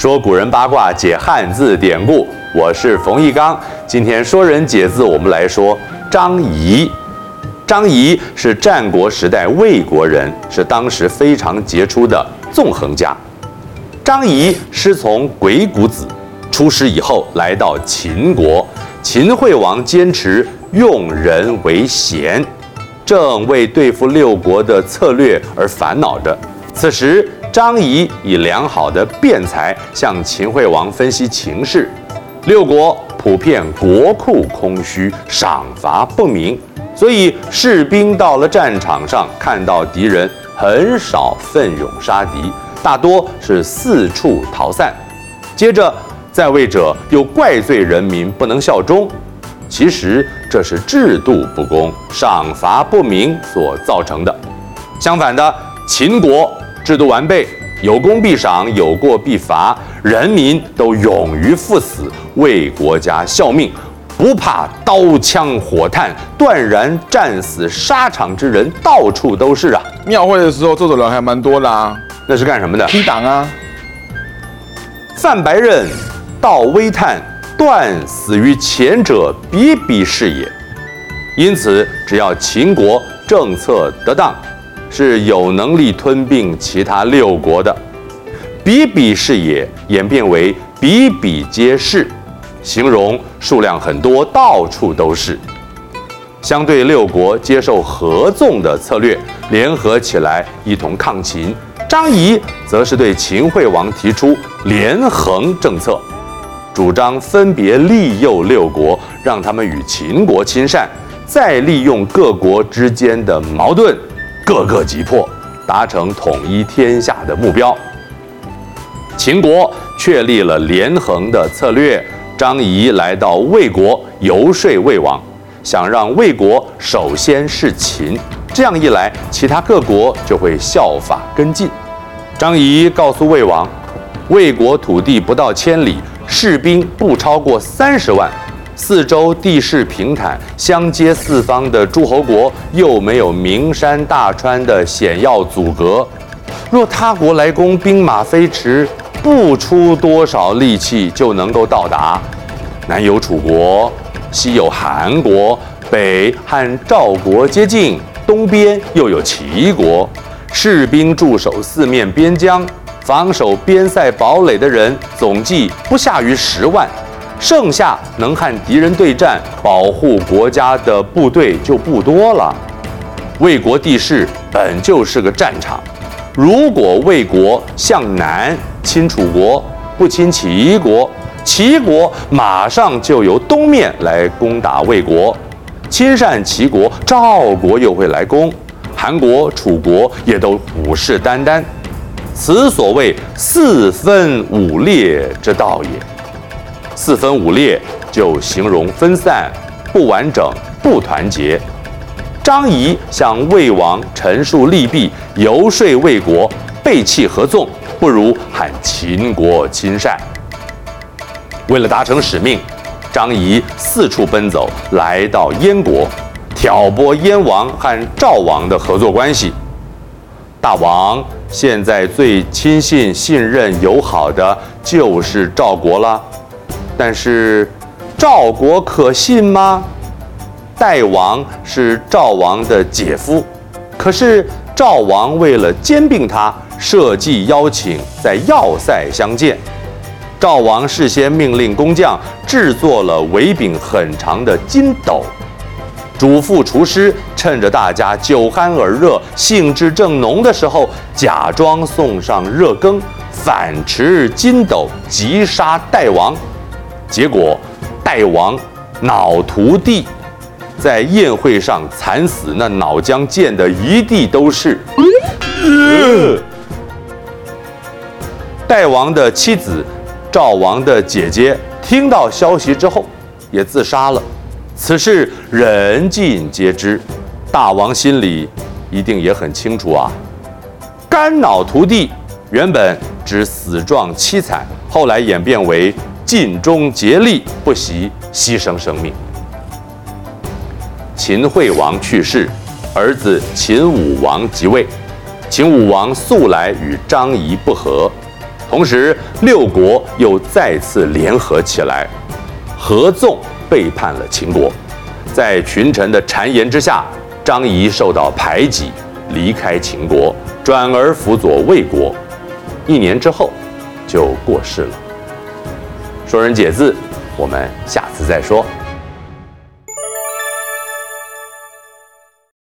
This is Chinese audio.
说古人八卦，解汉字典故。我是冯翊纲，今天说人解字，我们来说张仪。张仪是战国时代魏国人，是当时非常杰出的纵横家。张仪师从鬼谷子，出师以后来到秦国，秦惠王坚持用人为贤，正为对付六国的策略而烦恼着。此时，张仪以良好的辩才向秦惠王分析情势。六国普遍国库空虚，赏罚不明，所以士兵到了战场上，看到敌人很少奋勇杀敌，大多是四处逃散。接着，在位者又怪罪人民不能效忠，其实这是制度不公、赏罚不明所造成的。相反的，秦国制度完备。有功必赏，有过必罚，人民都勇于赴死，为国家效命，不怕刀枪火炭，断然战死沙场之人到处都是啊！庙会的时候，这种人还蛮多的啊。那是干什么的？踢党啊！范白刃，道微炭，断死于前者，比比是也。因此，只要秦国政策得当。是有能力吞并其他六国的，比比是也演变为比比皆是，形容数量很多，到处都是。相对六国接受合纵的策略，联合起来一同抗秦。张仪则是对秦惠王提出连横政策，主张分别利诱六国，让他们与秦国亲善，再利用各国之间的矛盾。各个击破，达成统一天下的目标。秦国确立了连横的策略，张仪来到魏国游说魏王，想让魏国首先是秦，这样一来，其他各国就会效法跟进。张仪告诉魏王，魏国土地不到千里，士兵不超过三十万。四周地势平坦，相接四方的诸侯国又没有名山大川的险要阻隔，若他国来攻，兵马飞驰，不出多少力气就能够到达。南有楚国，西有韩国，北和赵国接近，东边又有齐国，士兵驻守四面边疆，防守边塞堡垒的人总计不下于十万。剩下能和敌人对战、保护国家的部队就不多了。魏国地势本就是个战场，如果魏国向南亲楚国，不亲齐国，齐国马上就由东面来攻打魏国；亲善齐国，赵国又会来攻，韩国、楚国也都虎视眈眈。此所谓四分五裂之道也。四分五裂就形容分散、不完整、不团结。张仪向魏王陈述利弊，游说魏国背弃合纵，不如喊秦国亲善。为了达成使命，张仪四处奔走，来到燕国，挑拨燕王和赵王的合作关系。大王现在最亲信、信任、友好的就是赵国了。但是，赵国可信吗？代王是赵王的姐夫，可是赵王为了兼并他，设计邀请在要塞相见。赵王事先命令工匠制作了围柄很长的金斗，嘱咐厨师趁着大家酒酣耳热、兴致正浓的时候，假装送上热羹，反持金斗击杀代王。结果，代王脑涂地，在宴会上惨死，那脑浆溅得一地都是。代王的妻子，赵王的姐姐，听到消息之后，也自杀了。此事人尽皆知，大王心里一定也很清楚啊。肝脑涂地，原本指死状凄惨，后来演变为。尽忠竭力，不惜牺牲生命。秦惠王去世，儿子秦武王即位。秦武王素来与张仪不和，同时，六国又再次联合起来，合纵背叛了秦国。在群臣的谗言之下，张仪受到排挤，离开秦国，转而辅佐魏国。一年之后，就过世了。说人解字，我们下次再说。